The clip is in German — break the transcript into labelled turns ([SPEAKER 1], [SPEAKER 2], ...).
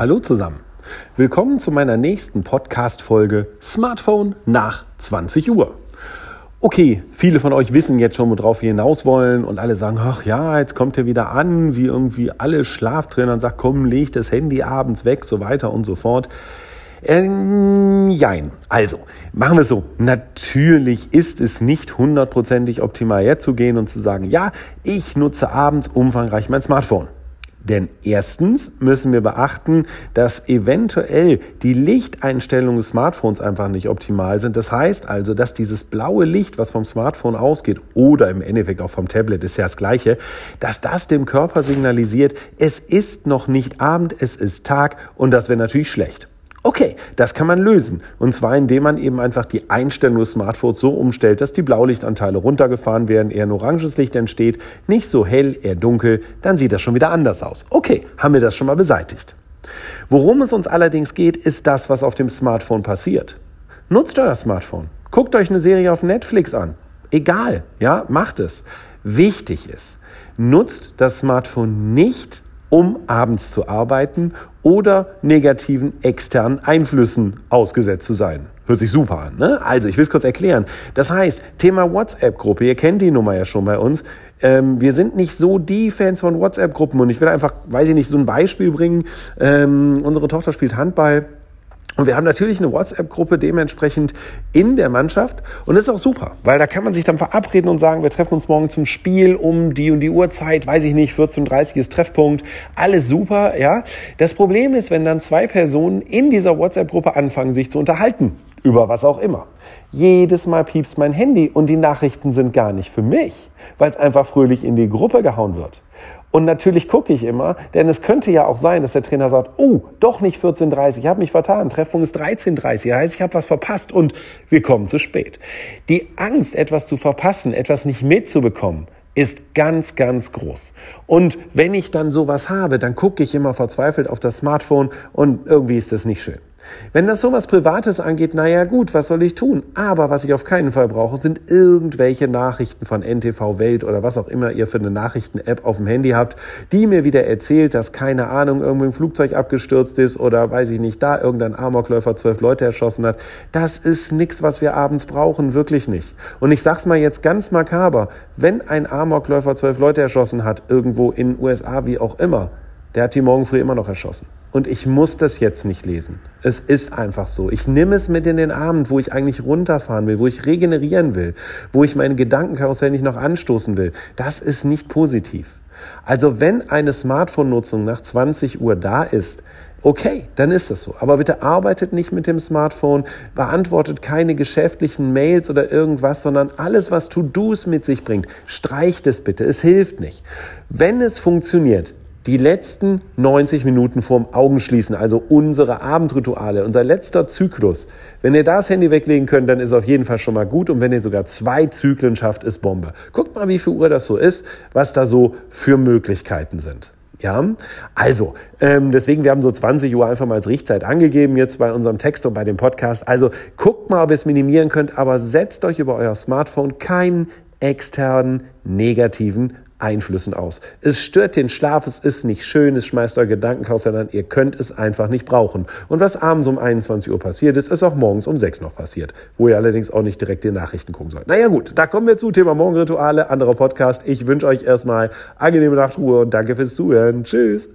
[SPEAKER 1] Hallo zusammen. Willkommen zu meiner nächsten Podcast-Folge Smartphone nach 20 Uhr. Okay, viele von euch wissen jetzt schon, worauf wir hinaus wollen und alle sagen, ach ja, jetzt kommt er wieder an, wie irgendwie alle Schlaftrainer und sagt, komm, leg das Handy abends weg, so weiter und so fort. Ähm, jein. Also, machen wir es so. Natürlich ist es nicht hundertprozentig optimal herzugehen und zu sagen, ja, ich nutze abends umfangreich mein Smartphone. Denn erstens müssen wir beachten, dass eventuell die Lichteinstellungen des Smartphones einfach nicht optimal sind. Das heißt also, dass dieses blaue Licht, was vom Smartphone ausgeht oder im Endeffekt auch vom Tablet, ist ja das gleiche, dass das dem Körper signalisiert, es ist noch nicht Abend, es ist Tag und das wäre natürlich schlecht. Okay, das kann man lösen. Und zwar indem man eben einfach die Einstellung des Smartphones so umstellt, dass die Blaulichtanteile runtergefahren werden, eher ein oranges Licht entsteht, nicht so hell, eher dunkel, dann sieht das schon wieder anders aus. Okay, haben wir das schon mal beseitigt. Worum es uns allerdings geht, ist das, was auf dem Smartphone passiert. Nutzt euer Smartphone. Guckt euch eine Serie auf Netflix an. Egal, ja, macht es. Wichtig ist, nutzt das Smartphone nicht um abends zu arbeiten oder negativen externen Einflüssen ausgesetzt zu sein. Hört sich super an. Ne? Also, ich will es kurz erklären. Das heißt, Thema WhatsApp-Gruppe, ihr kennt die Nummer ja schon bei uns. Ähm, wir sind nicht so die Fans von WhatsApp-Gruppen und ich will einfach, weiß ich nicht, so ein Beispiel bringen. Ähm, unsere Tochter spielt Handball und wir haben natürlich eine WhatsApp-Gruppe dementsprechend in der Mannschaft. Und das ist auch super, weil da kann man sich dann verabreden und sagen, wir treffen uns morgen zum Spiel um die und die Uhrzeit, weiß ich nicht, 14.30 ist Treffpunkt. Alles super, ja. Das Problem ist, wenn dann zwei Personen in dieser WhatsApp-Gruppe anfangen, sich zu unterhalten. Über was auch immer. Jedes Mal piepst mein Handy und die Nachrichten sind gar nicht für mich, weil es einfach fröhlich in die Gruppe gehauen wird. Und natürlich gucke ich immer, denn es könnte ja auch sein, dass der Trainer sagt, oh, doch nicht 14.30 ich habe mich vertan, Treffpunkt ist 13.30 heißt, ich habe was verpasst und wir kommen zu spät. Die Angst, etwas zu verpassen, etwas nicht mitzubekommen, ist ganz, ganz groß. Und wenn ich dann sowas habe, dann gucke ich immer verzweifelt auf das Smartphone und irgendwie ist das nicht schön. Wenn das sowas Privates angeht, naja gut, was soll ich tun? Aber was ich auf keinen Fall brauche, sind irgendwelche Nachrichten von NTV Welt oder was auch immer ihr für eine Nachrichten-App auf dem Handy habt, die mir wieder erzählt, dass keine Ahnung, irgendwo ein Flugzeug abgestürzt ist oder weiß ich nicht, da irgendein Amokläufer zwölf Leute erschossen hat. Das ist nichts, was wir abends brauchen, wirklich nicht. Und ich sag's mal jetzt ganz makaber, wenn ein Amokläufer zwölf Leute erschossen hat, irgendwo in USA, wie auch immer, der hat die morgen früh immer noch erschossen. Und ich muss das jetzt nicht lesen. Es ist einfach so. Ich nehme es mit in den Abend, wo ich eigentlich runterfahren will, wo ich regenerieren will, wo ich meine Gedankenkarussell nicht noch anstoßen will. Das ist nicht positiv. Also wenn eine Smartphone-Nutzung nach 20 Uhr da ist, okay, dann ist das so. Aber bitte arbeitet nicht mit dem Smartphone, beantwortet keine geschäftlichen Mails oder irgendwas, sondern alles, was To-Dos mit sich bringt, streicht es bitte. Es hilft nicht. Wenn es funktioniert, die letzten 90 Minuten vorm Augenschließen, also unsere Abendrituale, unser letzter Zyklus. Wenn ihr das Handy weglegen könnt, dann ist auf jeden Fall schon mal gut. Und wenn ihr sogar zwei Zyklen schafft, ist Bombe. Guckt mal, wie viel Uhr das so ist, was da so für Möglichkeiten sind. Ja, also ähm, deswegen, wir haben so 20 Uhr einfach mal als Riechtzeit angegeben jetzt bei unserem Text und bei dem Podcast. Also guckt mal, ob ihr es minimieren könnt, aber setzt euch über euer Smartphone keinen externen negativen Einflüssen aus. Es stört den Schlaf, es ist nicht schön, es schmeißt euer Gedankenhaus an, ihr könnt es einfach nicht brauchen. Und was abends um 21 Uhr passiert ist, ist auch morgens um 6 noch passiert, wo ihr allerdings auch nicht direkt die Nachrichten gucken sollt. Naja gut, da kommen wir zu Thema Morgenrituale, anderer Podcast. Ich wünsche euch erstmal angenehme Nachtruhe und danke fürs Zuhören. Tschüss.